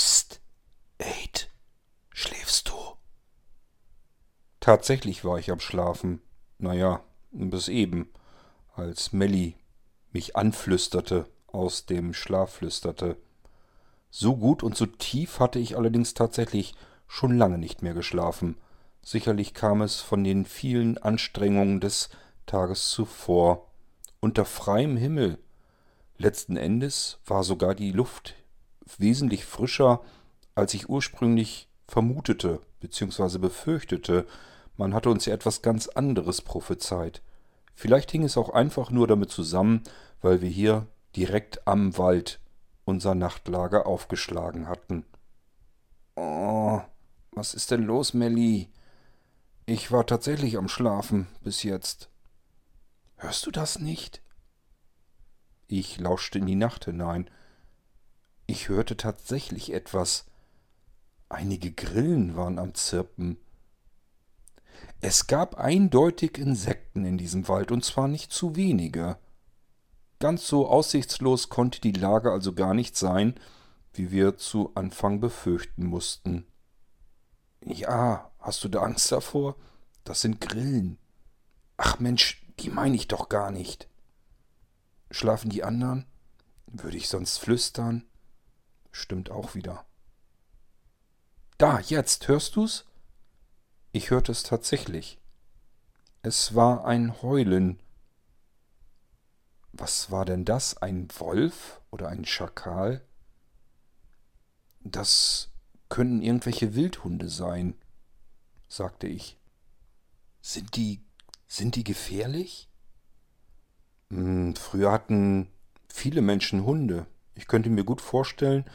Psst, Aid, schläfst du? Tatsächlich war ich am Schlafen. Naja, bis eben, als Melly mich anflüsterte, aus dem Schlaf flüsterte. So gut und so tief hatte ich allerdings tatsächlich schon lange nicht mehr geschlafen. Sicherlich kam es von den vielen Anstrengungen des Tages zuvor. Unter freiem Himmel. Letzten Endes war sogar die Luft wesentlich frischer, als ich ursprünglich vermutete bzw. befürchtete. Man hatte uns ja etwas ganz anderes prophezeit. Vielleicht hing es auch einfach nur damit zusammen, weil wir hier direkt am Wald unser Nachtlager aufgeschlagen hatten. Oh, was ist denn los, Melly? Ich war tatsächlich am Schlafen bis jetzt. Hörst du das nicht? Ich lauschte in die Nacht hinein. Ich hörte tatsächlich etwas. Einige Grillen waren am Zirpen. Es gab eindeutig Insekten in diesem Wald, und zwar nicht zu wenige. Ganz so aussichtslos konnte die Lage also gar nicht sein, wie wir zu Anfang befürchten mussten. Ja, hast du da Angst davor? Das sind Grillen. Ach Mensch, die meine ich doch gar nicht. Schlafen die anderen? Würde ich sonst flüstern? Stimmt auch wieder. Da, jetzt, hörst du's? Ich hörte es tatsächlich. Es war ein Heulen. Was war denn das? Ein Wolf oder ein Schakal? Das können irgendwelche Wildhunde sein, sagte ich. Sind die. sind die gefährlich? Hm, früher hatten viele Menschen Hunde. Ich könnte mir gut vorstellen,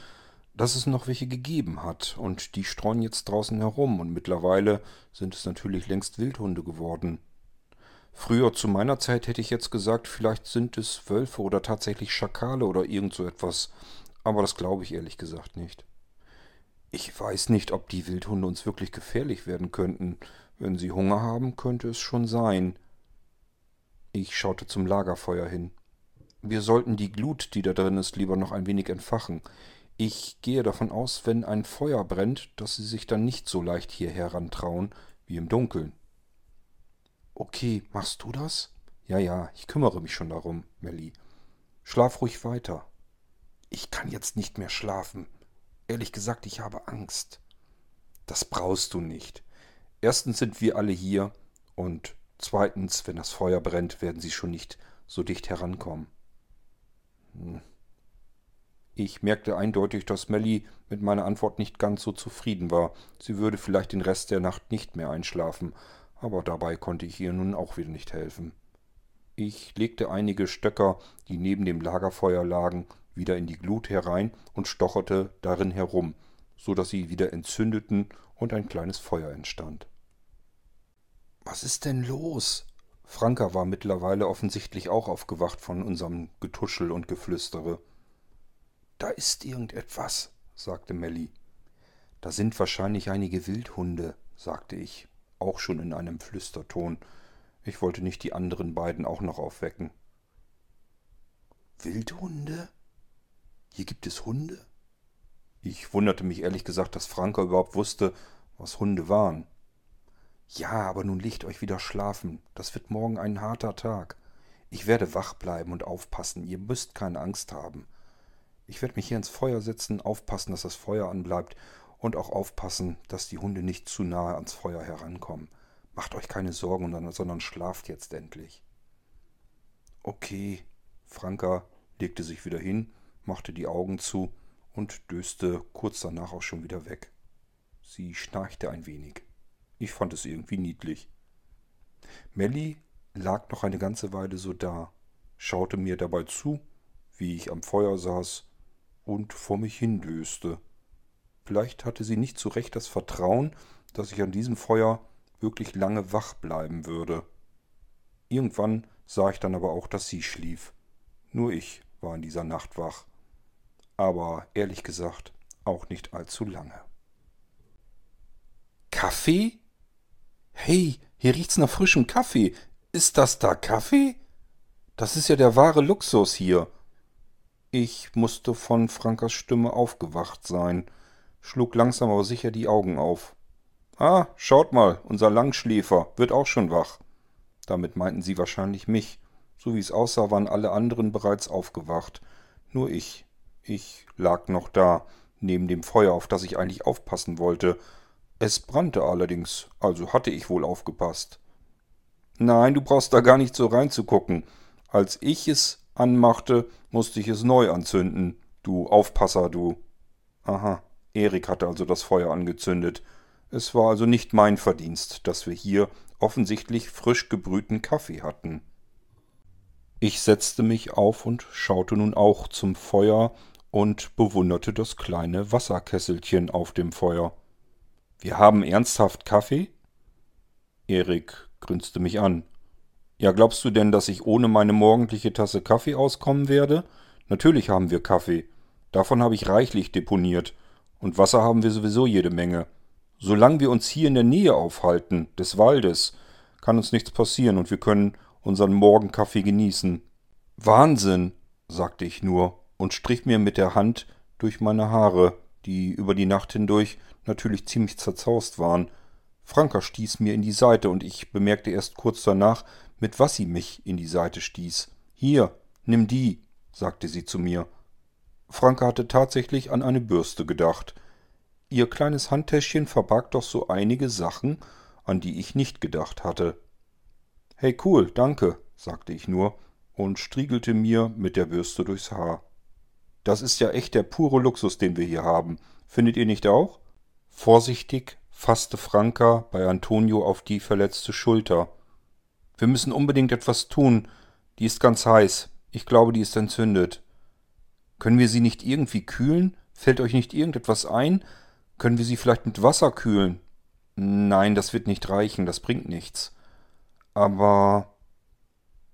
dass es noch welche gegeben hat, und die streuen jetzt draußen herum, und mittlerweile sind es natürlich längst Wildhunde geworden. Früher zu meiner Zeit hätte ich jetzt gesagt, vielleicht sind es Wölfe oder tatsächlich Schakale oder irgend so etwas, aber das glaube ich ehrlich gesagt nicht. Ich weiß nicht, ob die Wildhunde uns wirklich gefährlich werden könnten. Wenn sie Hunger haben, könnte es schon sein. Ich schaute zum Lagerfeuer hin. Wir sollten die Glut, die da drin ist, lieber noch ein wenig entfachen. Ich gehe davon aus, wenn ein Feuer brennt, dass sie sich dann nicht so leicht hier herantrauen wie im Dunkeln. Okay, machst du das? Ja, ja, ich kümmere mich schon darum, Melly. Schlaf ruhig weiter. Ich kann jetzt nicht mehr schlafen. Ehrlich gesagt, ich habe Angst. Das brauchst du nicht. Erstens sind wir alle hier und zweitens, wenn das Feuer brennt, werden sie schon nicht so dicht herankommen. Hm. Ich merkte eindeutig, dass Melly mit meiner Antwort nicht ganz so zufrieden war. Sie würde vielleicht den Rest der Nacht nicht mehr einschlafen, aber dabei konnte ich ihr nun auch wieder nicht helfen. Ich legte einige Stöcker, die neben dem Lagerfeuer lagen, wieder in die Glut herein und stocherte darin herum, so dass sie wieder entzündeten und ein kleines Feuer entstand. Was ist denn los? Franka war mittlerweile offensichtlich auch aufgewacht von unserem Getuschel und Geflüstere. Da ist irgendetwas, sagte Melly. Da sind wahrscheinlich einige Wildhunde, sagte ich, auch schon in einem Flüsterton. Ich wollte nicht die anderen beiden auch noch aufwecken. Wildhunde? Hier gibt es Hunde? Ich wunderte mich ehrlich gesagt, dass Franka überhaupt wusste, was Hunde waren. Ja, aber nun legt euch wieder schlafen. Das wird morgen ein harter Tag. Ich werde wach bleiben und aufpassen. Ihr müsst keine Angst haben. Ich werde mich hier ins Feuer setzen, aufpassen, dass das Feuer anbleibt und auch aufpassen, dass die Hunde nicht zu nahe ans Feuer herankommen. Macht euch keine Sorgen, sondern schlaft jetzt endlich. Okay. Franka legte sich wieder hin, machte die Augen zu und döste kurz danach auch schon wieder weg. Sie schnarchte ein wenig. Ich fand es irgendwie niedlich. Melly lag noch eine ganze Weile so da, schaute mir dabei zu, wie ich am Feuer saß und vor mich hindöste. Vielleicht hatte sie nicht so recht das Vertrauen, dass ich an diesem Feuer wirklich lange wach bleiben würde. Irgendwann sah ich dann aber auch, dass sie schlief. Nur ich war in dieser Nacht wach. Aber ehrlich gesagt auch nicht allzu lange. Kaffee? Hey, hier riecht's nach frischem Kaffee. Ist das da Kaffee? Das ist ja der wahre Luxus hier. Ich musste von Frankas Stimme aufgewacht sein. schlug langsam aber sicher die Augen auf. Ah, schaut mal, unser Langschläfer wird auch schon wach. Damit meinten sie wahrscheinlich mich. So wie es aussah, waren alle anderen bereits aufgewacht. Nur ich. Ich lag noch da, neben dem Feuer, auf das ich eigentlich aufpassen wollte. Es brannte allerdings, also hatte ich wohl aufgepasst. Nein, du brauchst da gar nicht so reinzugucken. Als ich es anmachte, musste ich es neu anzünden. Du Aufpasser, du. Aha, Erik hatte also das Feuer angezündet. Es war also nicht mein Verdienst, dass wir hier offensichtlich frisch gebrühten Kaffee hatten. Ich setzte mich auf und schaute nun auch zum Feuer und bewunderte das kleine Wasserkesselchen auf dem Feuer. Wir haben ernsthaft Kaffee? Erik grinste mich an. Ja, glaubst du denn, dass ich ohne meine morgendliche Tasse Kaffee auskommen werde? Natürlich haben wir Kaffee. Davon habe ich reichlich deponiert. Und Wasser haben wir sowieso jede Menge. Solange wir uns hier in der Nähe aufhalten, des Waldes, kann uns nichts passieren und wir können unseren Morgenkaffee genießen. Wahnsinn, sagte ich nur und strich mir mit der Hand durch meine Haare, die über die Nacht hindurch natürlich ziemlich zerzaust waren. Franka stieß mir in die Seite und ich bemerkte erst kurz danach, mit was sie mich in die Seite stieß. Hier, nimm die, sagte sie zu mir. Franka hatte tatsächlich an eine Bürste gedacht. Ihr kleines Handtäschchen verbarg doch so einige Sachen, an die ich nicht gedacht hatte. Hey cool, danke, sagte ich nur und striegelte mir mit der Bürste durchs Haar. Das ist ja echt der pure Luxus, den wir hier haben. Findet ihr nicht auch? Vorsichtig fasste Franka bei Antonio auf die verletzte Schulter. Wir müssen unbedingt etwas tun. Die ist ganz heiß. Ich glaube, die ist entzündet. Können wir sie nicht irgendwie kühlen? Fällt euch nicht irgendetwas ein? Können wir sie vielleicht mit Wasser kühlen? Nein, das wird nicht reichen, das bringt nichts. Aber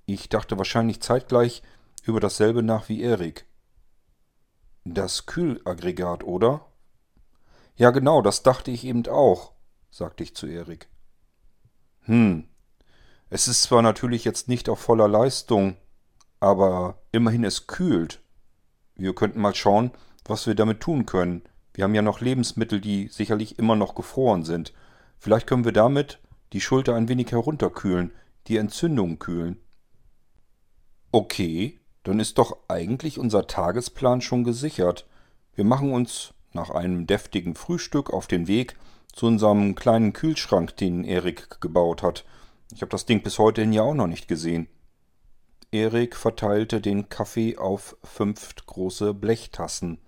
ich dachte wahrscheinlich zeitgleich über dasselbe nach wie Erik. Das Kühlaggregat, oder? Ja, genau, das dachte ich eben auch, sagte ich zu Erik. Hm. Es ist zwar natürlich jetzt nicht auf voller Leistung, aber immerhin es kühlt. Wir könnten mal schauen, was wir damit tun können. Wir haben ja noch Lebensmittel, die sicherlich immer noch gefroren sind. Vielleicht können wir damit die Schulter ein wenig herunterkühlen, die Entzündung kühlen. Okay, dann ist doch eigentlich unser Tagesplan schon gesichert. Wir machen uns nach einem deftigen Frühstück auf den Weg zu unserem kleinen Kühlschrank, den Erik gebaut hat. Ich habe das Ding bis heute hin ja auch noch nicht gesehen. Erik verteilte den Kaffee auf fünf große Blechtassen.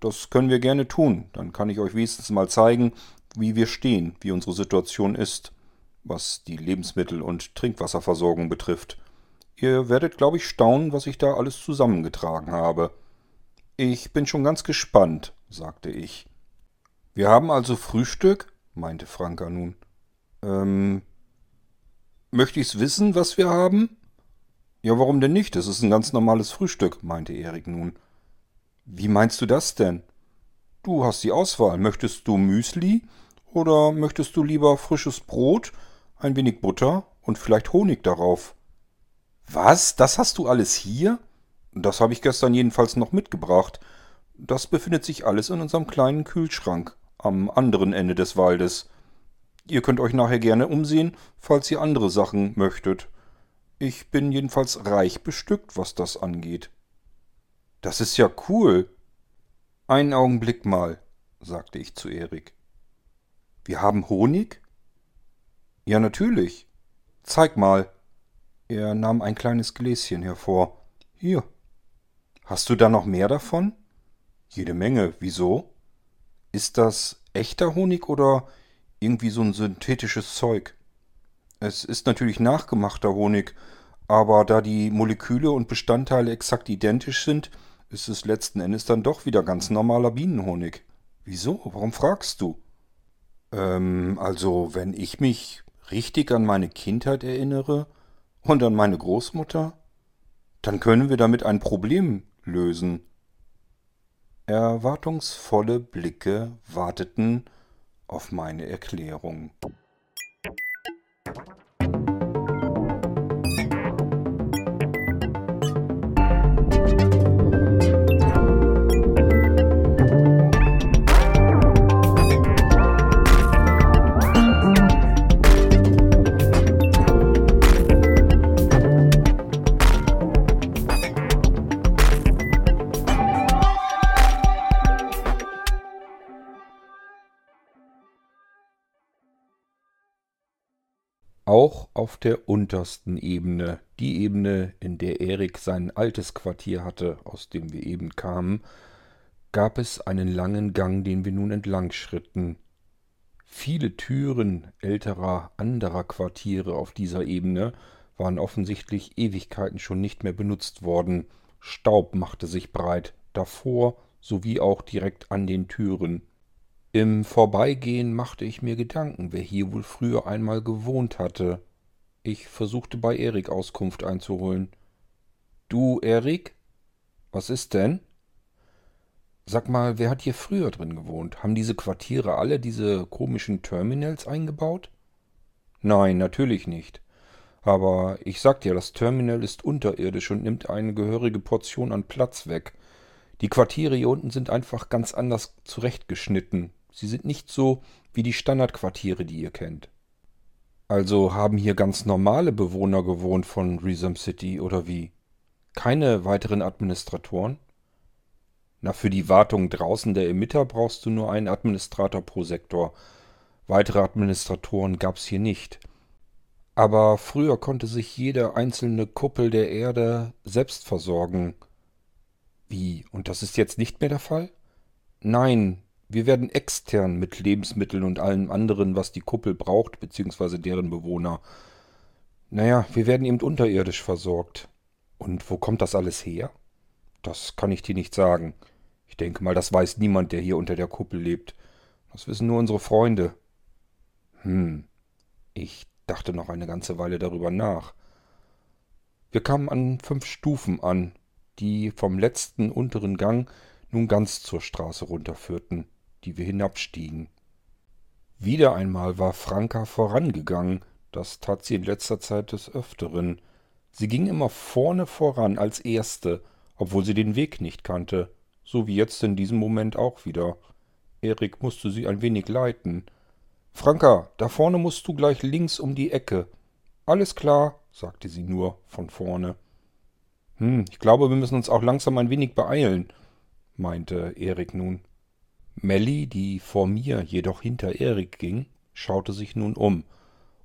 Das können wir gerne tun. Dann kann ich euch wenigstens mal zeigen, wie wir stehen, wie unsere Situation ist, was die Lebensmittel- und Trinkwasserversorgung betrifft. Ihr werdet, glaube ich, staunen, was ich da alles zusammengetragen habe. Ich bin schon ganz gespannt, sagte ich. Wir haben also Frühstück? meinte Franka nun. Ähm. Möchte ich's wissen, was wir haben? Ja, warum denn nicht? Es ist ein ganz normales Frühstück, meinte Erik nun. Wie meinst du das denn? Du hast die Auswahl. Möchtest du Müsli oder möchtest du lieber frisches Brot, ein wenig Butter und vielleicht Honig darauf? Was? Das hast du alles hier? Das habe ich gestern jedenfalls noch mitgebracht. Das befindet sich alles in unserem kleinen Kühlschrank am anderen Ende des Waldes. Ihr könnt euch nachher gerne umsehen, falls ihr andere Sachen möchtet. Ich bin jedenfalls reich bestückt, was das angeht. Das ist ja cool. Einen Augenblick mal, sagte ich zu Erik. Wir haben Honig? Ja, natürlich. Zeig mal. Er nahm ein kleines Gläschen hervor. Hier. Hast du da noch mehr davon? Jede Menge. Wieso? Ist das echter Honig oder irgendwie so ein synthetisches Zeug? Es ist natürlich nachgemachter Honig, aber da die Moleküle und Bestandteile exakt identisch sind, ist es letzten Endes dann doch wieder ganz normaler Bienenhonig. Wieso? Warum fragst du? Ähm, also, wenn ich mich richtig an meine Kindheit erinnere und an meine Großmutter, dann können wir damit ein Problem lösen. Erwartungsvolle Blicke warteten auf meine Erklärung. Auf der untersten Ebene, die Ebene, in der Erik sein altes Quartier hatte, aus dem wir eben kamen, gab es einen langen Gang, den wir nun entlang schritten. Viele Türen älterer, anderer Quartiere auf dieser Ebene waren offensichtlich Ewigkeiten schon nicht mehr benutzt worden. Staub machte sich breit, davor sowie auch direkt an den Türen. Im Vorbeigehen machte ich mir Gedanken, wer hier wohl früher einmal gewohnt hatte. Ich versuchte bei Erik Auskunft einzuholen. Du, Erik? Was ist denn? Sag mal, wer hat hier früher drin gewohnt? Haben diese Quartiere alle diese komischen Terminals eingebaut? Nein, natürlich nicht. Aber ich sag dir, das Terminal ist unterirdisch und nimmt eine gehörige Portion an Platz weg. Die Quartiere hier unten sind einfach ganz anders zurechtgeschnitten. Sie sind nicht so wie die Standardquartiere, die ihr kennt. Also haben hier ganz normale Bewohner gewohnt von Resum City oder wie? Keine weiteren Administratoren? Na, für die Wartung draußen der Emitter brauchst du nur einen Administrator pro Sektor. Weitere Administratoren gab's hier nicht. Aber früher konnte sich jede einzelne Kuppel der Erde selbst versorgen. Wie? Und das ist jetzt nicht mehr der Fall? Nein, wir werden extern mit Lebensmitteln und allem anderen, was die Kuppel braucht, beziehungsweise deren Bewohner. Naja, wir werden eben unterirdisch versorgt. Und wo kommt das alles her? Das kann ich dir nicht sagen. Ich denke mal, das weiß niemand, der hier unter der Kuppel lebt. Das wissen nur unsere Freunde. Hm. Ich dachte noch eine ganze Weile darüber nach. Wir kamen an fünf Stufen an, die vom letzten unteren Gang nun ganz zur Straße runterführten die wir hinabstiegen. Wieder einmal war Franka vorangegangen, das tat sie in letzter Zeit des Öfteren. Sie ging immer vorne voran als Erste, obwohl sie den Weg nicht kannte, so wie jetzt in diesem Moment auch wieder. Erik musste sie ein wenig leiten. Franka, da vorne musst du gleich links um die Ecke. Alles klar, sagte sie nur von vorne. Hm, ich glaube, wir müssen uns auch langsam ein wenig beeilen, meinte Erik nun. Melly, die vor mir, jedoch hinter Erik ging, schaute sich nun um.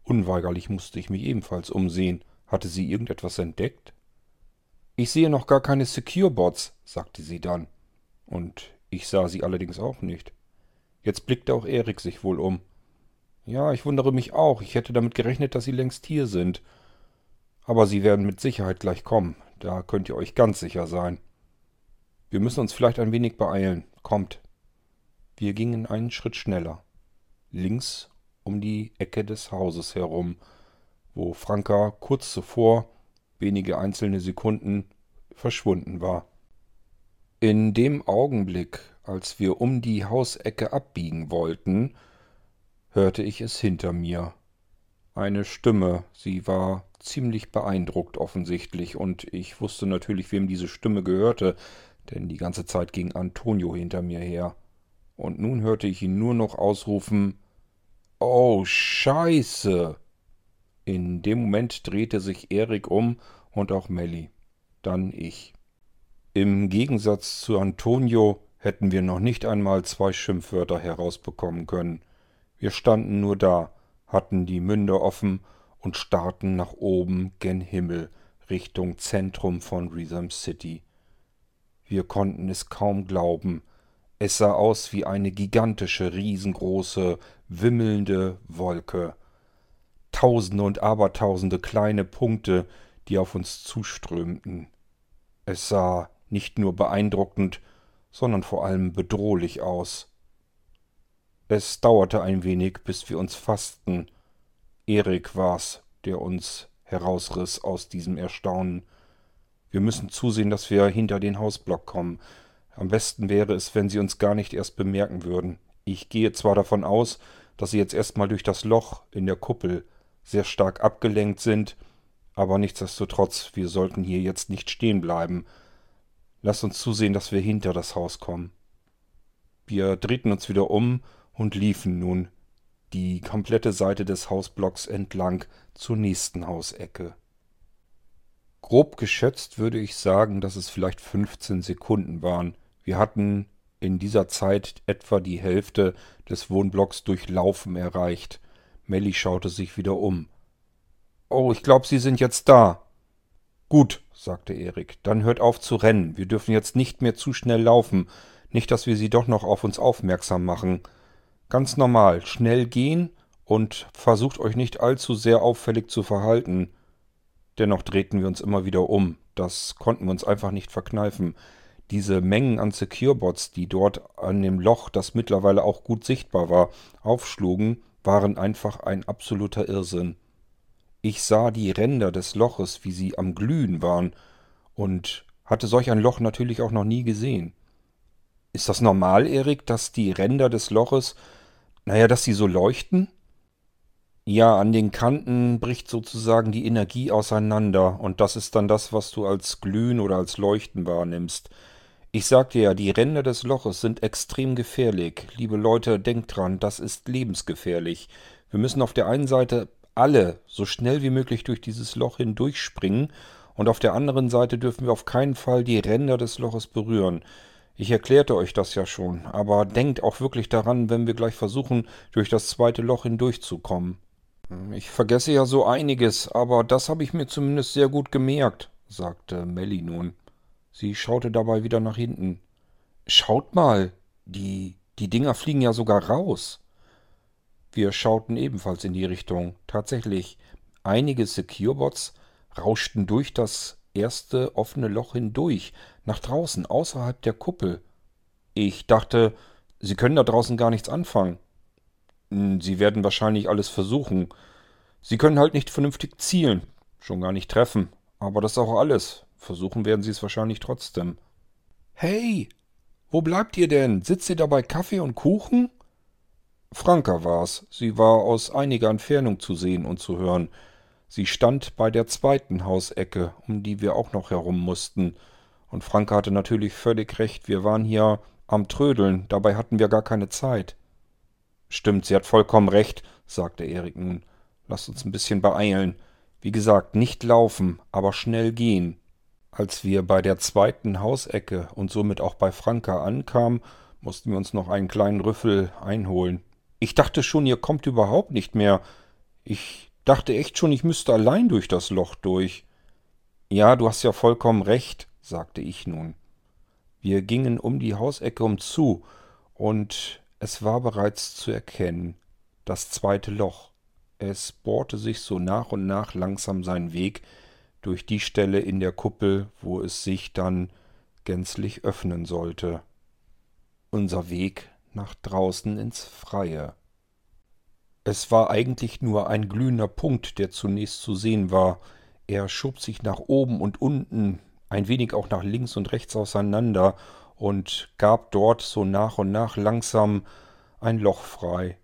Unweigerlich musste ich mich ebenfalls umsehen. Hatte sie irgendetwas entdeckt? Ich sehe noch gar keine Secure-Bots, sagte sie dann. Und ich sah sie allerdings auch nicht. Jetzt blickte auch Erik sich wohl um. Ja, ich wundere mich auch. Ich hätte damit gerechnet, dass sie längst hier sind. Aber sie werden mit Sicherheit gleich kommen. Da könnt ihr euch ganz sicher sein. Wir müssen uns vielleicht ein wenig beeilen. Kommt. Wir gingen einen Schritt schneller. Links um die Ecke des Hauses herum, wo Franka kurz zuvor, wenige einzelne Sekunden, verschwunden war. In dem Augenblick, als wir um die Hausecke abbiegen wollten, hörte ich es hinter mir. Eine Stimme, sie war ziemlich beeindruckt offensichtlich, und ich wusste natürlich, wem diese Stimme gehörte, denn die ganze Zeit ging Antonio hinter mir her und nun hörte ich ihn nur noch ausrufen Oh Scheiße. In dem Moment drehte sich Erik um und auch Melly. Dann ich. Im Gegensatz zu Antonio hätten wir noch nicht einmal zwei Schimpfwörter herausbekommen können. Wir standen nur da, hatten die Münder offen und starrten nach oben gen Himmel, Richtung Zentrum von Rhythm City. Wir konnten es kaum glauben, es sah aus wie eine gigantische, riesengroße, wimmelnde Wolke. Tausende und Abertausende kleine Punkte, die auf uns zuströmten. Es sah nicht nur beeindruckend, sondern vor allem bedrohlich aus. Es dauerte ein wenig, bis wir uns fassten. Erik war's, der uns herausriss aus diesem Erstaunen. Wir müssen zusehen, dass wir hinter den Hausblock kommen. Am besten wäre es, wenn sie uns gar nicht erst bemerken würden. Ich gehe zwar davon aus, dass sie jetzt erstmal durch das Loch in der Kuppel sehr stark abgelenkt sind, aber nichtsdestotrotz, wir sollten hier jetzt nicht stehen bleiben. Lass uns zusehen, dass wir hinter das Haus kommen. Wir drehten uns wieder um und liefen nun die komplette Seite des Hausblocks entlang zur nächsten Hausecke. Grob geschätzt würde ich sagen, dass es vielleicht 15 Sekunden waren, wir hatten in dieser Zeit etwa die Hälfte des Wohnblocks durchlaufen erreicht. Melly schaute sich wieder um. Oh, ich glaube, Sie sind jetzt da. Gut, sagte Erik, dann hört auf zu rennen. Wir dürfen jetzt nicht mehr zu schnell laufen. Nicht, dass wir Sie doch noch auf uns aufmerksam machen. Ganz normal, schnell gehen und versucht euch nicht allzu sehr auffällig zu verhalten. Dennoch drehten wir uns immer wieder um. Das konnten wir uns einfach nicht verkneifen. Diese Mengen an Securebots, die dort an dem Loch, das mittlerweile auch gut sichtbar war, aufschlugen, waren einfach ein absoluter Irrsinn. Ich sah die Ränder des Loches, wie sie am Glühen waren, und hatte solch ein Loch natürlich auch noch nie gesehen. Ist das normal, Erik, dass die Ränder des Loches, naja, dass sie so leuchten? Ja, an den Kanten bricht sozusagen die Energie auseinander, und das ist dann das, was du als Glühen oder als Leuchten wahrnimmst. Ich sagte ja, die Ränder des Loches sind extrem gefährlich. Liebe Leute, denkt dran, das ist lebensgefährlich. Wir müssen auf der einen Seite alle so schnell wie möglich durch dieses Loch hindurchspringen und auf der anderen Seite dürfen wir auf keinen Fall die Ränder des Loches berühren. Ich erklärte euch das ja schon, aber denkt auch wirklich daran, wenn wir gleich versuchen, durch das zweite Loch hindurchzukommen. Ich vergesse ja so einiges, aber das habe ich mir zumindest sehr gut gemerkt, sagte Melly nun. Sie schaute dabei wieder nach hinten. Schaut mal, die, die Dinger fliegen ja sogar raus. Wir schauten ebenfalls in die Richtung. Tatsächlich, einige Securebots rauschten durch das erste offene Loch hindurch, nach draußen, außerhalb der Kuppel. Ich dachte, sie können da draußen gar nichts anfangen. Hm, sie werden wahrscheinlich alles versuchen. Sie können halt nicht vernünftig zielen, schon gar nicht treffen. Aber das ist auch alles. Versuchen werden sie es wahrscheinlich trotzdem. Hey, wo bleibt ihr denn? Sitzt ihr da bei Kaffee und Kuchen? Franka war's. Sie war aus einiger Entfernung zu sehen und zu hören. Sie stand bei der zweiten Hausecke, um die wir auch noch herum mussten. Und Franka hatte natürlich völlig recht, wir waren hier am Trödeln, dabei hatten wir gar keine Zeit. Stimmt, sie hat vollkommen recht, sagte Erik nun. Lasst uns ein bisschen beeilen. Wie gesagt, nicht laufen, aber schnell gehen. Als wir bei der zweiten Hausecke und somit auch bei Franka ankamen, mussten wir uns noch einen kleinen Rüffel einholen. Ich dachte schon, ihr kommt überhaupt nicht mehr. Ich dachte echt schon, ich müsste allein durch das Loch durch. Ja, du hast ja vollkommen recht, sagte ich nun. Wir gingen um die Hausecke um zu, und es war bereits zu erkennen, das zweite Loch. Es bohrte sich so nach und nach langsam seinen Weg durch die Stelle in der Kuppel, wo es sich dann gänzlich öffnen sollte. Unser Weg nach draußen ins Freie. Es war eigentlich nur ein glühender Punkt, der zunächst zu sehen war. Er schob sich nach oben und unten, ein wenig auch nach links und rechts auseinander und gab dort so nach und nach langsam ein Loch frei.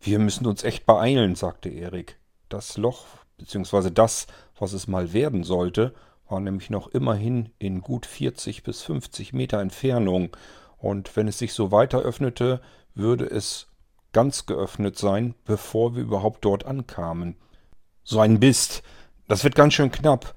Wir müssen uns echt beeilen, sagte Erik. Das Loch, beziehungsweise das, was es mal werden sollte, war nämlich noch immerhin in gut 40 bis 50 Meter Entfernung, und wenn es sich so weiter öffnete, würde es ganz geöffnet sein, bevor wir überhaupt dort ankamen. So ein Bist. Das wird ganz schön knapp.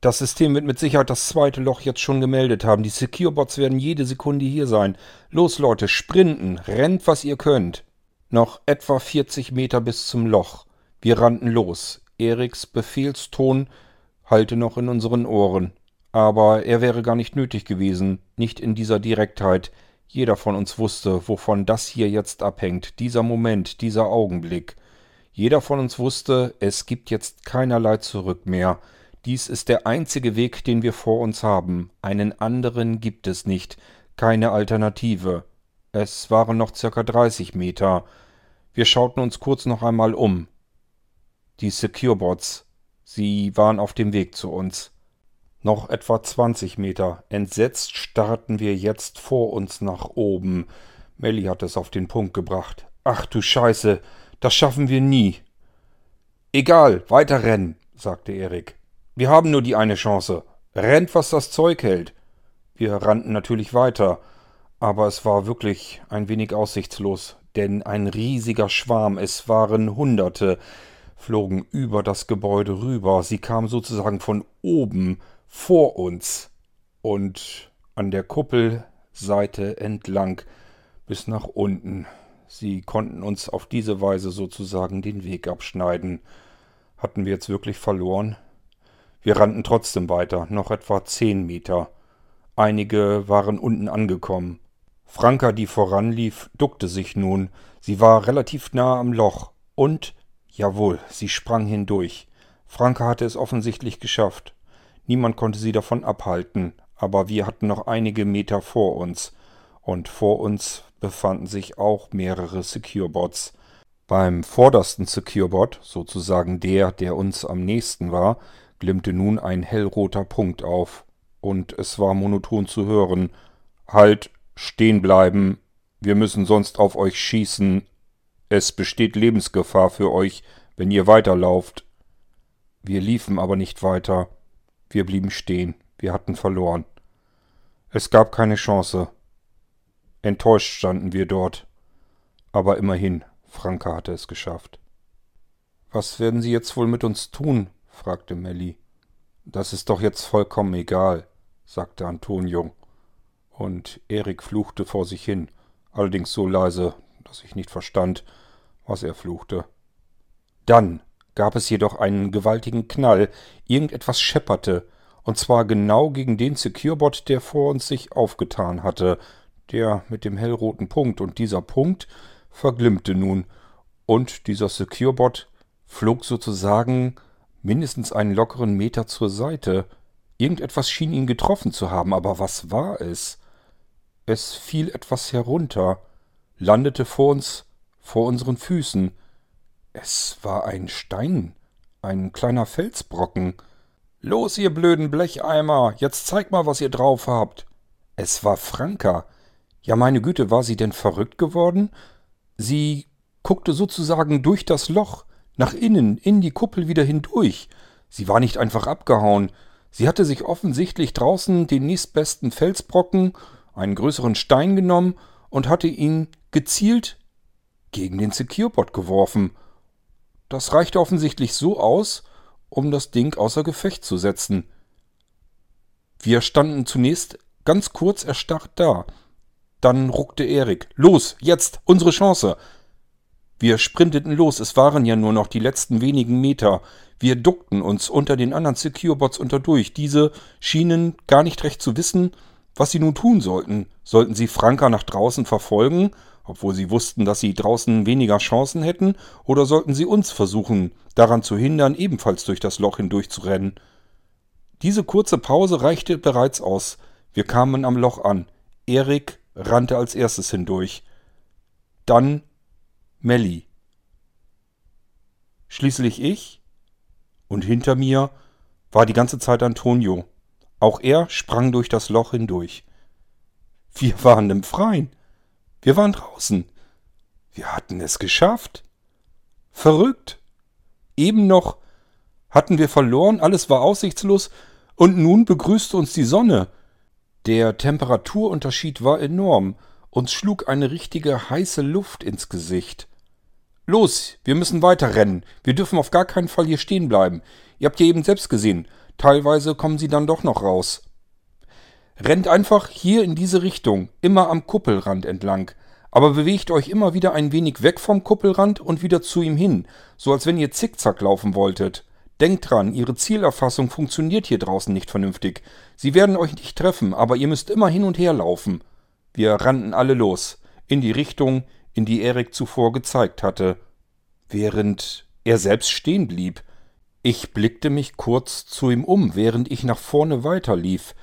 Das System wird mit Sicherheit das zweite Loch jetzt schon gemeldet haben. Die Securebots werden jede Sekunde hier sein. Los, Leute, sprinten, rennt, was ihr könnt. Noch etwa 40 Meter bis zum Loch. Wir rannten los. Eriks Befehlston hallte noch in unseren Ohren. Aber er wäre gar nicht nötig gewesen, nicht in dieser Direktheit. Jeder von uns wusste, wovon das hier jetzt abhängt, dieser Moment, dieser Augenblick. Jeder von uns wusste, es gibt jetzt keinerlei zurück mehr. Dies ist der einzige Weg, den wir vor uns haben. Einen anderen gibt es nicht, keine Alternative. Es waren noch circa 30 Meter. Wir schauten uns kurz noch einmal um. Die Securebots. Sie waren auf dem Weg zu uns. Noch etwa 20 Meter. Entsetzt starrten wir jetzt vor uns nach oben. Melly hat es auf den Punkt gebracht. Ach du Scheiße, das schaffen wir nie. Egal, weiter rennen, sagte Erik. Wir haben nur die eine Chance. Rennt, was das Zeug hält. Wir rannten natürlich weiter, aber es war wirklich ein wenig aussichtslos, denn ein riesiger Schwarm, es waren Hunderte, flogen über das Gebäude rüber. Sie kamen sozusagen von oben vor uns und an der Kuppelseite entlang bis nach unten. Sie konnten uns auf diese Weise sozusagen den Weg abschneiden. Hatten wir jetzt wirklich verloren? Wir rannten trotzdem weiter, noch etwa zehn Meter. Einige waren unten angekommen. Franka, die voranlief, duckte sich nun. Sie war relativ nah am Loch. Und, jawohl, sie sprang hindurch. Franka hatte es offensichtlich geschafft. Niemand konnte sie davon abhalten, aber wir hatten noch einige Meter vor uns. Und vor uns befanden sich auch mehrere Securebots. Beim vordersten Securebot, sozusagen der, der uns am nächsten war, glimmte nun ein hellroter Punkt auf. Und es war monoton zu hören. Halt, stehen bleiben. Wir müssen sonst auf euch schießen. Es besteht Lebensgefahr für euch, wenn ihr weiterlauft. Wir liefen aber nicht weiter. Wir blieben stehen. Wir hatten verloren. Es gab keine Chance. Enttäuscht standen wir dort. Aber immerhin, Franka hatte es geschafft. Was werden Sie jetzt wohl mit uns tun? fragte Melly. Das ist doch jetzt vollkommen egal, sagte Antonio. Und Erik fluchte vor sich hin, allerdings so leise, dass ich nicht verstand, was er fluchte. Dann gab es jedoch einen gewaltigen Knall, irgendetwas schepperte, und zwar genau gegen den Securebot, der vor uns sich aufgetan hatte, der mit dem hellroten Punkt, und dieser Punkt verglimmte nun, und dieser Securebot flog sozusagen mindestens einen lockeren Meter zur Seite. Irgendetwas schien ihn getroffen zu haben, aber was war es? Es fiel etwas herunter, landete vor uns, vor unseren Füßen. Es war ein Stein, ein kleiner Felsbrocken. Los, ihr blöden Blecheimer, jetzt zeig mal, was ihr drauf habt. Es war Franka. Ja, meine Güte, war sie denn verrückt geworden? Sie guckte sozusagen durch das Loch, nach innen, in die Kuppel wieder hindurch. Sie war nicht einfach abgehauen. Sie hatte sich offensichtlich draußen den nächstbesten Felsbrocken, einen größeren Stein genommen und hatte ihn gezielt gegen den Securebot geworfen. Das reichte offensichtlich so aus, um das Ding außer Gefecht zu setzen. Wir standen zunächst ganz kurz erstarrt da. Dann ruckte Erik. Los, jetzt, unsere Chance. Wir sprinteten los, es waren ja nur noch die letzten wenigen Meter. Wir duckten uns unter den anderen Securebots unterdurch. Diese schienen gar nicht recht zu wissen, was sie nun tun sollten. Sollten sie Franka nach draußen verfolgen, obwohl sie wussten, dass sie draußen weniger Chancen hätten, oder sollten sie uns versuchen, daran zu hindern, ebenfalls durch das Loch hindurch zu rennen? Diese kurze Pause reichte bereits aus. Wir kamen am Loch an. Erik rannte als erstes hindurch. Dann Melli. Schließlich ich und hinter mir war die ganze Zeit Antonio. Auch er sprang durch das Loch hindurch. Wir waren im Freien. Wir waren draußen. Wir hatten es geschafft. Verrückt. Eben noch hatten wir verloren, alles war aussichtslos, und nun begrüßte uns die Sonne. Der Temperaturunterschied war enorm, uns schlug eine richtige heiße Luft ins Gesicht. Los, wir müssen weiterrennen. Wir dürfen auf gar keinen Fall hier stehen bleiben. Ihr habt ja eben selbst gesehen. Teilweise kommen sie dann doch noch raus. Rennt einfach hier in diese Richtung, immer am Kuppelrand entlang. Aber bewegt euch immer wieder ein wenig weg vom Kuppelrand und wieder zu ihm hin, so als wenn ihr zickzack laufen wolltet. Denkt dran, ihre Zielerfassung funktioniert hier draußen nicht vernünftig. Sie werden euch nicht treffen, aber ihr müsst immer hin und her laufen. Wir rannten alle los, in die Richtung, in die Erik zuvor gezeigt hatte, während er selbst stehen blieb. Ich blickte mich kurz zu ihm um, während ich nach vorne weiterlief.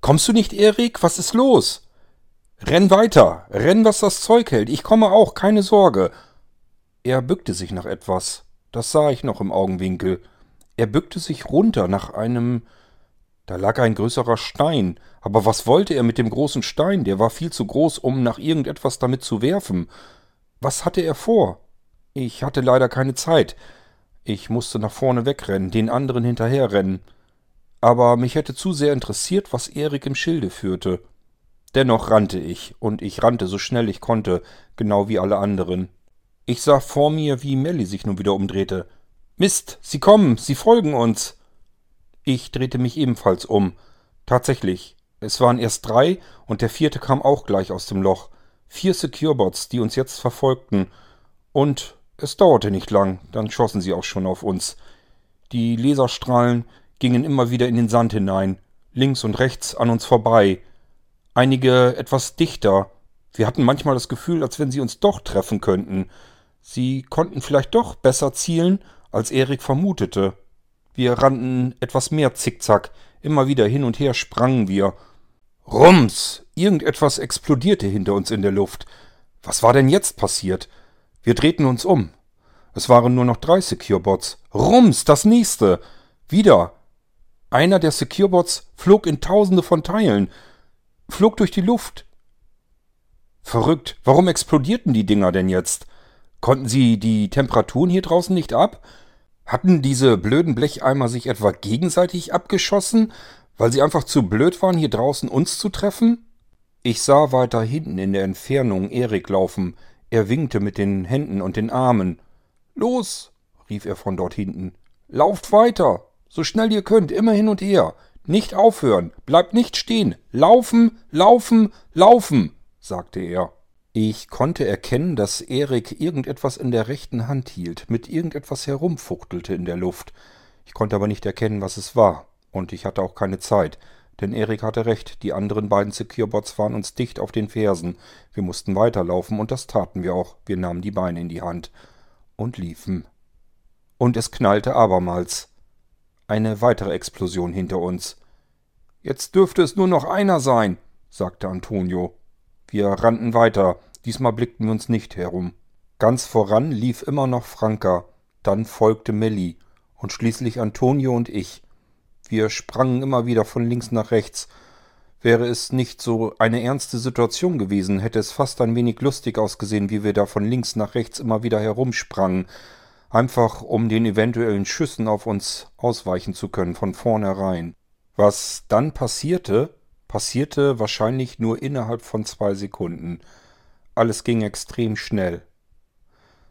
Kommst du nicht, Erik? Was ist los? Renn weiter, renn, was das Zeug hält. Ich komme auch, keine Sorge. Er bückte sich nach etwas. Das sah ich noch im Augenwinkel. Er bückte sich runter nach einem. Da lag ein größerer Stein. Aber was wollte er mit dem großen Stein? Der war viel zu groß, um nach irgendetwas damit zu werfen. Was hatte er vor? Ich hatte leider keine Zeit. Ich musste nach vorne wegrennen, den anderen hinterherrennen. Aber mich hätte zu sehr interessiert, was Erik im Schilde führte. Dennoch rannte ich, und ich rannte so schnell ich konnte, genau wie alle anderen. Ich sah vor mir, wie Melly sich nun wieder umdrehte. Mist, sie kommen, sie folgen uns. Ich drehte mich ebenfalls um. Tatsächlich, es waren erst drei und der vierte kam auch gleich aus dem Loch. Vier Securebots, die uns jetzt verfolgten. Und es dauerte nicht lang, dann schossen sie auch schon auf uns. Die Laserstrahlen gingen immer wieder in den Sand hinein, links und rechts an uns vorbei. Einige etwas dichter. Wir hatten manchmal das Gefühl, als wenn sie uns doch treffen könnten. Sie konnten vielleicht doch besser zielen, als Erik vermutete. Wir rannten etwas mehr zickzack, immer wieder hin und her sprangen wir. Rums! Irgendetwas explodierte hinter uns in der Luft. Was war denn jetzt passiert? Wir drehten uns um. Es waren nur noch drei Securebots. Rums, das nächste. Wieder. Einer der Securebots flog in tausende von Teilen. Flog durch die Luft. Verrückt. Warum explodierten die Dinger denn jetzt? Konnten sie die Temperaturen hier draußen nicht ab? Hatten diese blöden Blecheimer sich etwa gegenseitig abgeschossen, weil sie einfach zu blöd waren, hier draußen uns zu treffen? Ich sah weiter hinten in der Entfernung Erik laufen. Er winkte mit den Händen und den Armen. Los, rief er von dort hinten. Lauft weiter, so schnell ihr könnt, immer hin und her. Nicht aufhören, bleibt nicht stehen. Laufen, laufen, laufen, sagte er. Ich konnte erkennen, dass Erik irgendetwas in der rechten Hand hielt, mit irgendetwas herumfuchtelte in der Luft. Ich konnte aber nicht erkennen, was es war, und ich hatte auch keine Zeit, denn Erik hatte recht, die anderen beiden Securebots waren uns dicht auf den Fersen. Wir mussten weiterlaufen, und das taten wir auch. Wir nahmen die Beine in die Hand und liefen. Und es knallte abermals. Eine weitere Explosion hinter uns. Jetzt dürfte es nur noch einer sein, sagte Antonio. Wir rannten weiter, diesmal blickten wir uns nicht herum. Ganz voran lief immer noch Franka, dann folgte Melli und schließlich Antonio und ich. Wir sprangen immer wieder von links nach rechts. Wäre es nicht so eine ernste Situation gewesen, hätte es fast ein wenig lustig ausgesehen, wie wir da von links nach rechts immer wieder herumsprangen, einfach um den eventuellen Schüssen auf uns ausweichen zu können von vornherein. Was dann passierte, passierte wahrscheinlich nur innerhalb von zwei Sekunden. Alles ging extrem schnell.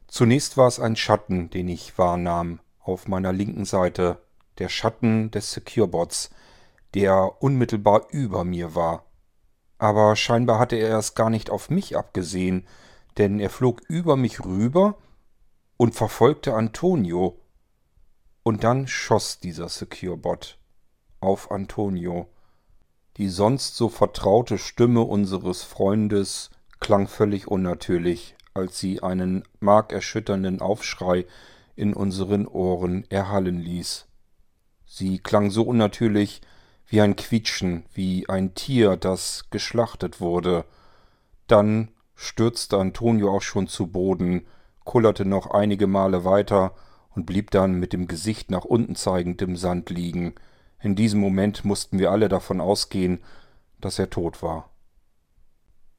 Zunächst war es ein Schatten, den ich wahrnahm, auf meiner linken Seite, der Schatten des Securebots, der unmittelbar über mir war. Aber scheinbar hatte er es gar nicht auf mich abgesehen, denn er flog über mich rüber und verfolgte Antonio. Und dann schoss dieser Securebot auf Antonio. Die sonst so vertraute Stimme unseres Freundes klang völlig unnatürlich, als sie einen markerschütternden Aufschrei in unseren Ohren erhallen ließ. Sie klang so unnatürlich wie ein Quietschen, wie ein Tier, das geschlachtet wurde. Dann stürzte Antonio auch schon zu Boden, kullerte noch einige Male weiter und blieb dann mit dem Gesicht nach unten zeigend im Sand liegen. In diesem Moment mussten wir alle davon ausgehen, dass er tot war.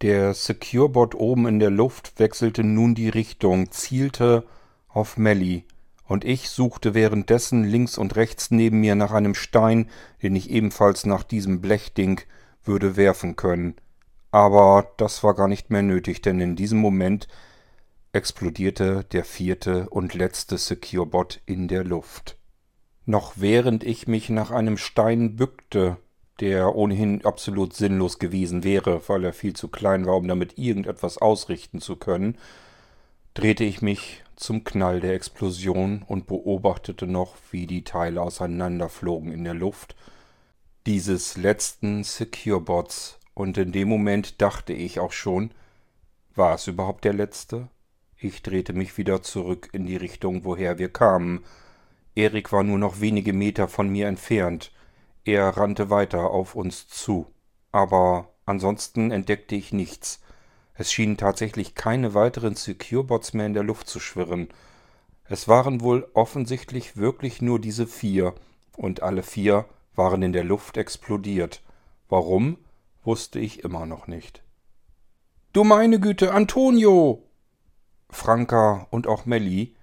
Der Securebot oben in der Luft wechselte nun die Richtung, zielte auf Melly, und ich suchte währenddessen links und rechts neben mir nach einem Stein, den ich ebenfalls nach diesem Blechding würde werfen können. Aber das war gar nicht mehr nötig, denn in diesem Moment explodierte der vierte und letzte Securebot in der Luft. Noch während ich mich nach einem Stein bückte, der ohnehin absolut sinnlos gewesen wäre, weil er viel zu klein war, um damit irgendetwas ausrichten zu können, drehte ich mich zum Knall der Explosion und beobachtete noch, wie die Teile auseinanderflogen in der Luft, dieses letzten Securebots, und in dem Moment dachte ich auch schon, war es überhaupt der letzte? Ich drehte mich wieder zurück in die Richtung, woher wir kamen, Erik war nur noch wenige Meter von mir entfernt. Er rannte weiter auf uns zu. Aber ansonsten entdeckte ich nichts. Es schienen tatsächlich keine weiteren Securebots mehr in der Luft zu schwirren. Es waren wohl offensichtlich wirklich nur diese vier, und alle vier waren in der Luft explodiert. Warum, wusste ich immer noch nicht. Du meine Güte, Antonio! Franka und auch Melli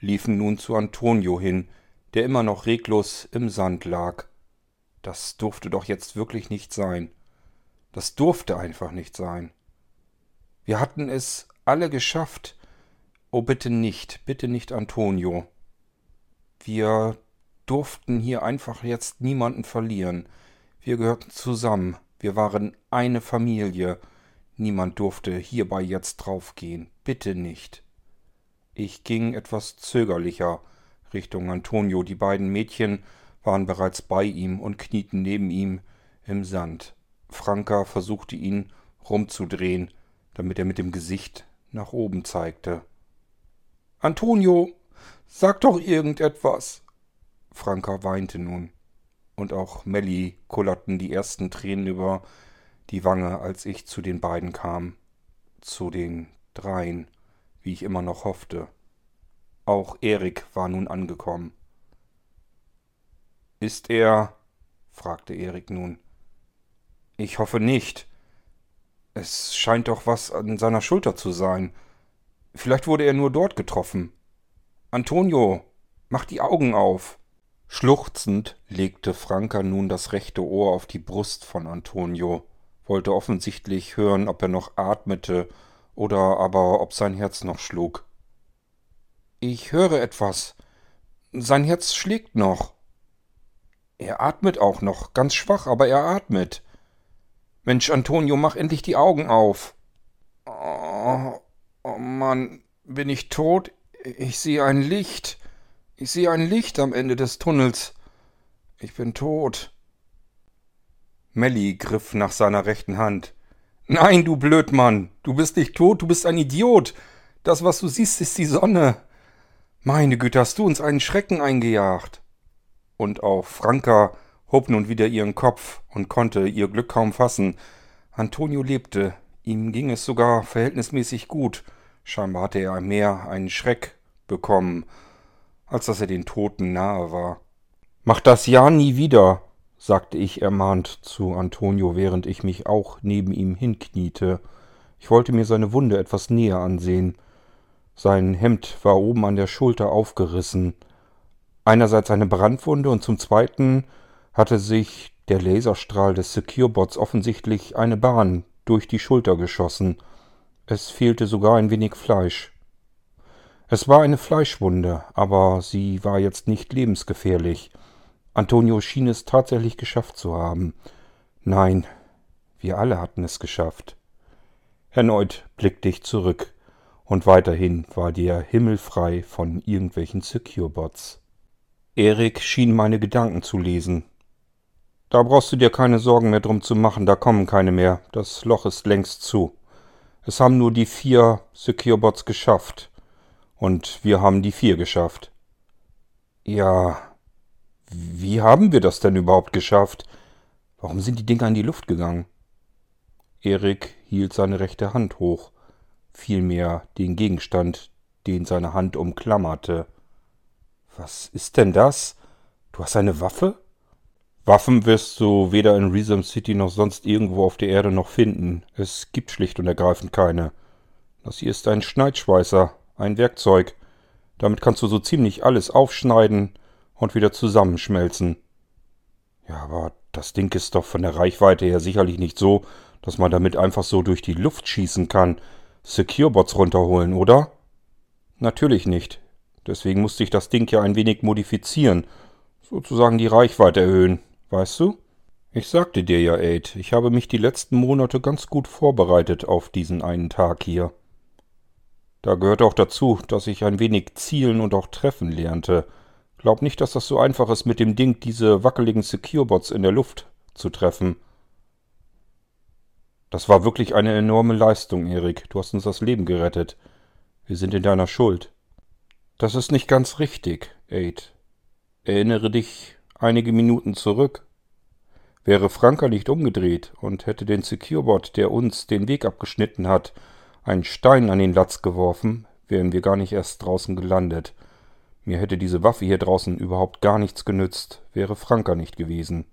liefen nun zu Antonio hin, der immer noch reglos im Sand lag. Das durfte doch jetzt wirklich nicht sein. Das durfte einfach nicht sein. Wir hatten es alle geschafft. Oh, bitte nicht, bitte nicht Antonio. Wir durften hier einfach jetzt niemanden verlieren. Wir gehörten zusammen. Wir waren eine Familie. Niemand durfte hierbei jetzt draufgehen. Bitte nicht. Ich ging etwas zögerlicher Richtung Antonio. Die beiden Mädchen waren bereits bei ihm und knieten neben ihm im Sand. Franka versuchte ihn rumzudrehen, damit er mit dem Gesicht nach oben zeigte. Antonio, sag doch irgendetwas. Franka weinte nun, und auch Melly kullerten die ersten Tränen über die Wange, als ich zu den beiden kam, zu den dreien, wie ich immer noch hoffte. Auch Erik war nun angekommen. Ist er? fragte Erik nun. Ich hoffe nicht. Es scheint doch was an seiner Schulter zu sein. Vielleicht wurde er nur dort getroffen. Antonio, mach die Augen auf. Schluchzend legte Franka nun das rechte Ohr auf die Brust von Antonio, wollte offensichtlich hören, ob er noch atmete oder aber ob sein Herz noch schlug. Ich höre etwas. Sein Herz schlägt noch. Er atmet auch noch, ganz schwach, aber er atmet. Mensch, Antonio, mach endlich die Augen auf. Oh, oh Mann, bin ich tot? Ich sehe ein Licht. Ich sehe ein Licht am Ende des Tunnels. Ich bin tot. Melly griff nach seiner rechten Hand. Nein, du Blödmann, du bist nicht tot, du bist ein Idiot. Das, was du siehst, ist die Sonne. Meine Güte, hast du uns einen Schrecken eingejagt. Und auch Franka hob nun wieder ihren Kopf und konnte ihr Glück kaum fassen. Antonio lebte, ihm ging es sogar verhältnismäßig gut. Scheinbar hatte er mehr einen Schreck bekommen als dass er den Toten nahe war. Mach das ja nie wieder, sagte ich ermahnt zu Antonio, während ich mich auch neben ihm hinkniete. Ich wollte mir seine Wunde etwas näher ansehen. Sein Hemd war oben an der Schulter aufgerissen. Einerseits eine Brandwunde und zum zweiten hatte sich der Laserstrahl des Securebots offensichtlich eine Bahn durch die Schulter geschossen. Es fehlte sogar ein wenig Fleisch. Es war eine Fleischwunde, aber sie war jetzt nicht lebensgefährlich. Antonio schien es tatsächlich geschafft zu haben. Nein, wir alle hatten es geschafft. Erneut blickte ich zurück, und weiterhin war der Himmel frei von irgendwelchen Secure-Bots. Erik schien meine Gedanken zu lesen. Da brauchst du dir keine Sorgen mehr drum zu machen, da kommen keine mehr. Das Loch ist längst zu. Es haben nur die vier Secure-Bots geschafft. Und wir haben die vier geschafft. Ja, wie haben wir das denn überhaupt geschafft? Warum sind die Dinger in die Luft gegangen? Erik hielt seine rechte Hand hoch, vielmehr den Gegenstand, den seine Hand umklammerte. Was ist denn das? Du hast eine Waffe? Waffen wirst du weder in Resum City noch sonst irgendwo auf der Erde noch finden. Es gibt schlicht und ergreifend keine. Das hier ist ein Schneidschweißer, ein Werkzeug. Damit kannst du so ziemlich alles aufschneiden und wieder zusammenschmelzen. Ja, aber das Ding ist doch von der Reichweite her sicherlich nicht so, dass man damit einfach so durch die Luft schießen kann. Securebots runterholen, oder? Natürlich nicht. Deswegen musste ich das Ding ja ein wenig modifizieren. Sozusagen die Reichweite erhöhen. Weißt du? Ich sagte dir ja, Aid, ich habe mich die letzten Monate ganz gut vorbereitet auf diesen einen Tag hier. Da gehört auch dazu, dass ich ein wenig zielen und auch treffen lernte. Glaub nicht, dass das so einfach ist, mit dem Ding diese wackeligen Securebots in der Luft zu treffen. Das war wirklich eine enorme Leistung, Erik. Du hast uns das Leben gerettet. Wir sind in deiner Schuld. Das ist nicht ganz richtig, Aid. Erinnere dich einige Minuten zurück. Wäre Franka nicht umgedreht und hätte den Securebot, der uns den Weg abgeschnitten hat, einen Stein an den Latz geworfen, wären wir gar nicht erst draußen gelandet. Mir hätte diese Waffe hier draußen überhaupt gar nichts genützt, wäre Franka nicht gewesen.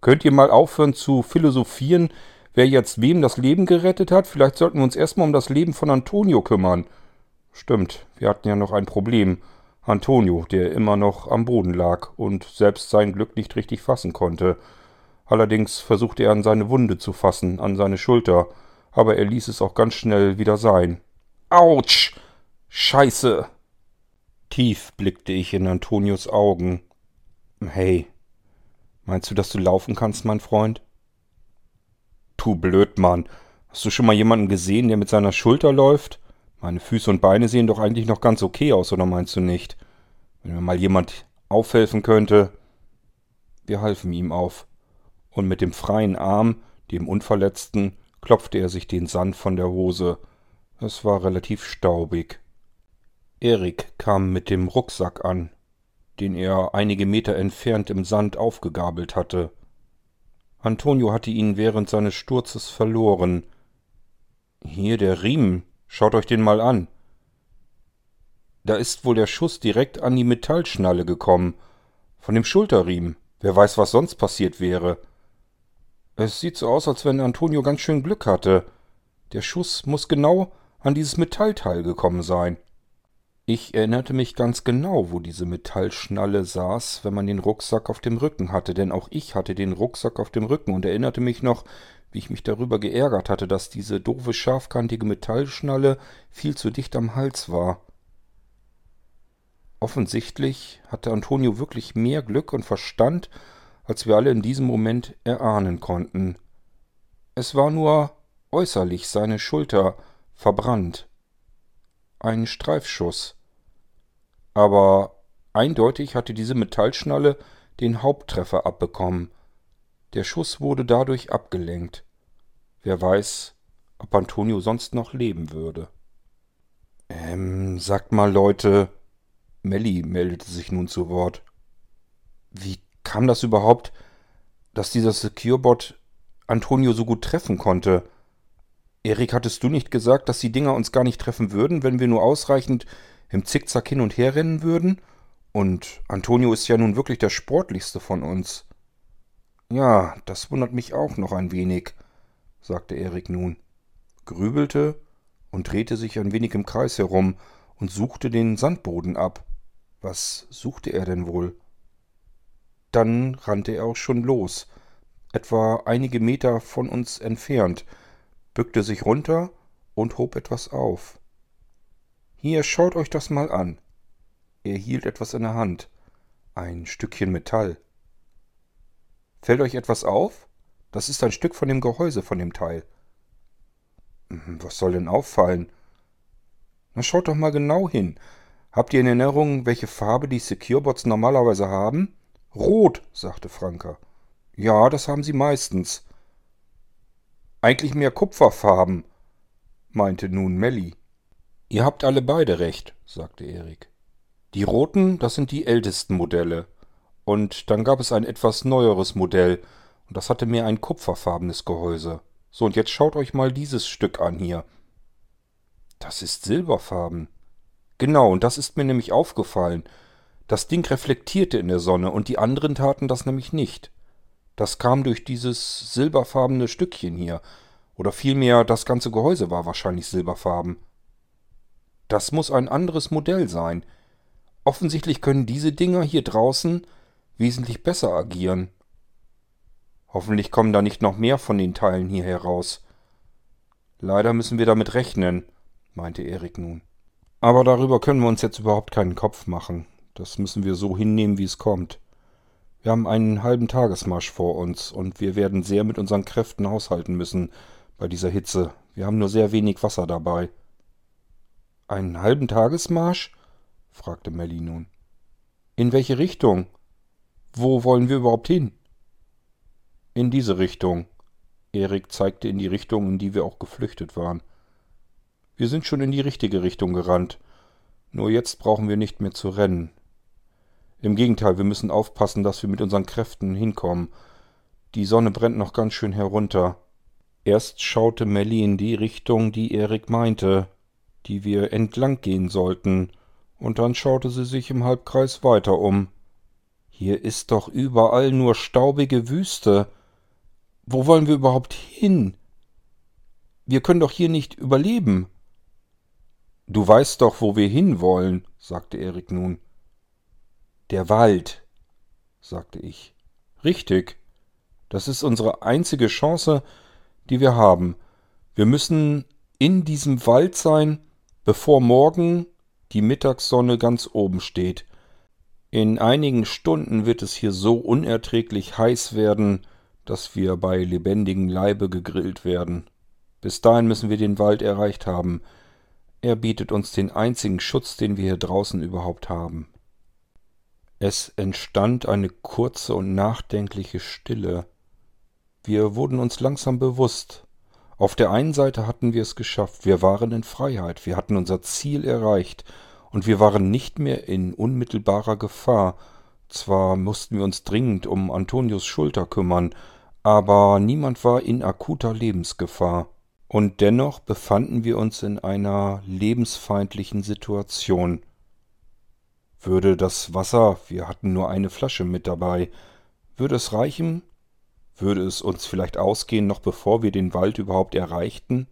Könnt ihr mal aufhören zu philosophieren, wer jetzt wem das Leben gerettet hat? Vielleicht sollten wir uns erstmal um das Leben von Antonio kümmern. Stimmt, wir hatten ja noch ein Problem. Antonio, der immer noch am Boden lag und selbst sein Glück nicht richtig fassen konnte. Allerdings versuchte er an seine Wunde zu fassen, an seine Schulter, aber er ließ es auch ganz schnell wieder sein. Autsch! Scheiße! Tief blickte ich in Antonios Augen. Hey, meinst du, dass du laufen kannst, mein Freund? Tu blöd, Mann. Hast du schon mal jemanden gesehen, der mit seiner Schulter läuft? Meine Füße und Beine sehen doch eigentlich noch ganz okay aus, oder meinst du nicht? Wenn mir mal jemand aufhelfen könnte. Wir halfen ihm auf, und mit dem freien Arm, dem Unverletzten, klopfte er sich den Sand von der Hose. Es war relativ staubig. Erik kam mit dem Rucksack an, den er einige Meter entfernt im Sand aufgegabelt hatte. Antonio hatte ihn während seines Sturzes verloren. Hier der Riemen, schaut euch den mal an. Da ist wohl der Schuss direkt an die Metallschnalle gekommen. Von dem Schulterriemen. Wer weiß, was sonst passiert wäre. Es sieht so aus, als wenn Antonio ganz schön Glück hatte. Der Schuss muss genau an dieses Metallteil gekommen sein. Ich erinnerte mich ganz genau, wo diese Metallschnalle saß, wenn man den Rucksack auf dem Rücken hatte, denn auch ich hatte den Rucksack auf dem Rücken und erinnerte mich noch, wie ich mich darüber geärgert hatte, dass diese doofe scharfkantige Metallschnalle viel zu dicht am Hals war. Offensichtlich hatte Antonio wirklich mehr Glück und Verstand, als wir alle in diesem Moment erahnen konnten. Es war nur äußerlich seine Schulter verbrannt. Ein Streifschuss. Aber eindeutig hatte diese Metallschnalle den Haupttreffer abbekommen. Der Schuss wurde dadurch abgelenkt. Wer weiß, ob Antonio sonst noch leben würde. Ähm, sagt mal, Leute, Melly meldete sich nun zu Wort. Wie kam das überhaupt, dass dieser Securebot Antonio so gut treffen konnte? Erik, hattest du nicht gesagt, dass die Dinger uns gar nicht treffen würden, wenn wir nur ausreichend im Zickzack hin und her rennen würden? Und Antonio ist ja nun wirklich der sportlichste von uns. Ja, das wundert mich auch noch ein wenig, sagte Erik nun, grübelte und drehte sich ein wenig im Kreis herum und suchte den Sandboden ab. Was suchte er denn wohl? Dann rannte er auch schon los, etwa einige Meter von uns entfernt, bückte sich runter und hob etwas auf. Hier, schaut euch das mal an. Er hielt etwas in der Hand, ein Stückchen Metall. Fällt euch etwas auf? Das ist ein Stück von dem Gehäuse von dem Teil. Hm, was soll denn auffallen? Na schaut doch mal genau hin. Habt ihr in Erinnerung, welche Farbe die Securebots normalerweise haben? Rot, sagte Franka. Ja, das haben sie meistens. Eigentlich mehr Kupferfarben, meinte nun Melly. Ihr habt alle beide recht, sagte Erik. Die roten, das sind die ältesten Modelle. Und dann gab es ein etwas neueres Modell, und das hatte mehr ein kupferfarbenes Gehäuse. So, und jetzt schaut euch mal dieses Stück an hier. Das ist silberfarben. Genau, und das ist mir nämlich aufgefallen. Das Ding reflektierte in der Sonne und die anderen taten das nämlich nicht. Das kam durch dieses silberfarbene Stückchen hier. Oder vielmehr, das ganze Gehäuse war wahrscheinlich silberfarben. Das muss ein anderes Modell sein. Offensichtlich können diese Dinger hier draußen wesentlich besser agieren. Hoffentlich kommen da nicht noch mehr von den Teilen hier heraus. Leider müssen wir damit rechnen, meinte Erik nun. Aber darüber können wir uns jetzt überhaupt keinen Kopf machen. Das müssen wir so hinnehmen, wie es kommt. Wir haben einen halben Tagesmarsch vor uns und wir werden sehr mit unseren Kräften haushalten müssen bei dieser Hitze. Wir haben nur sehr wenig Wasser dabei. Einen halben Tagesmarsch? fragte Melly nun. In welche Richtung? Wo wollen wir überhaupt hin? In diese Richtung. Erik zeigte in die Richtung, in die wir auch geflüchtet waren. Wir sind schon in die richtige Richtung gerannt. Nur jetzt brauchen wir nicht mehr zu rennen. Im Gegenteil, wir müssen aufpassen, dass wir mit unseren Kräften hinkommen. Die Sonne brennt noch ganz schön herunter. Erst schaute Melly in die Richtung, die Erik meinte, die wir entlang gehen sollten, und dann schaute sie sich im Halbkreis weiter um. Hier ist doch überall nur staubige Wüste. Wo wollen wir überhaupt hin? Wir können doch hier nicht überleben. Du weißt doch, wo wir hinwollen, sagte Erik nun. Der Wald, sagte ich. Richtig. Das ist unsere einzige Chance, die wir haben. Wir müssen in diesem Wald sein, bevor morgen die Mittagssonne ganz oben steht. In einigen Stunden wird es hier so unerträglich heiß werden, dass wir bei lebendigem Leibe gegrillt werden. Bis dahin müssen wir den Wald erreicht haben. Er bietet uns den einzigen Schutz, den wir hier draußen überhaupt haben. Es entstand eine kurze und nachdenkliche Stille. Wir wurden uns langsam bewusst. Auf der einen Seite hatten wir es geschafft, wir waren in Freiheit, wir hatten unser Ziel erreicht, und wir waren nicht mehr in unmittelbarer Gefahr. Zwar mussten wir uns dringend um Antonius Schulter kümmern, aber niemand war in akuter Lebensgefahr. Und dennoch befanden wir uns in einer lebensfeindlichen Situation. Würde das Wasser, wir hatten nur eine Flasche mit dabei, würde es reichen? Würde es uns vielleicht ausgehen, noch bevor wir den Wald überhaupt erreichten?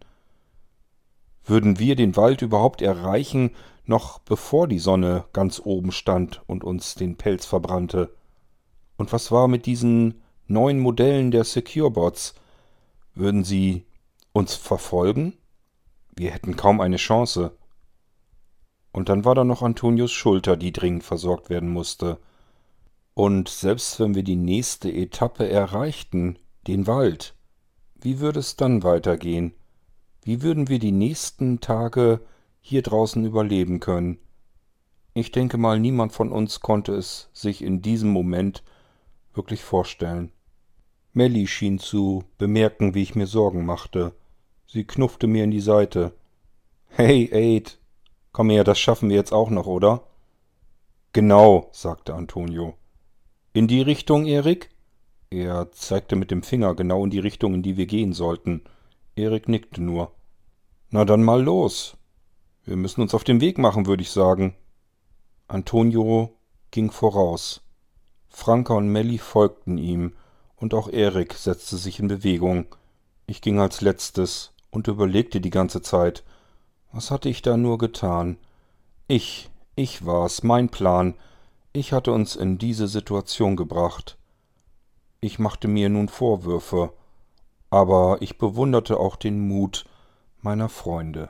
Würden wir den Wald überhaupt erreichen, noch bevor die Sonne ganz oben stand und uns den Pelz verbrannte? Und was war mit diesen neuen Modellen der Securebots? Würden sie uns verfolgen? Wir hätten kaum eine Chance. Und dann war da noch Antonius Schulter, die dringend versorgt werden musste. Und selbst wenn wir die nächste Etappe erreichten, den Wald, wie würde es dann weitergehen? Wie würden wir die nächsten Tage hier draußen überleben können? Ich denke mal, niemand von uns konnte es sich in diesem Moment wirklich vorstellen. Melly schien zu bemerken, wie ich mir Sorgen machte. Sie knuffte mir in die Seite. Hey, Aid, Komm her, das schaffen wir jetzt auch noch, oder? Genau, sagte Antonio. In die Richtung, Erik? Er zeigte mit dem Finger genau in die Richtung, in die wir gehen sollten. Erik nickte nur. Na dann mal los. Wir müssen uns auf den Weg machen, würde ich sagen. Antonio ging voraus. Franka und Melly folgten ihm, und auch Erik setzte sich in Bewegung. Ich ging als letztes und überlegte die ganze Zeit, was hatte ich da nur getan? Ich, ich war's, mein Plan. Ich hatte uns in diese Situation gebracht. Ich machte mir nun Vorwürfe, aber ich bewunderte auch den Mut meiner Freunde.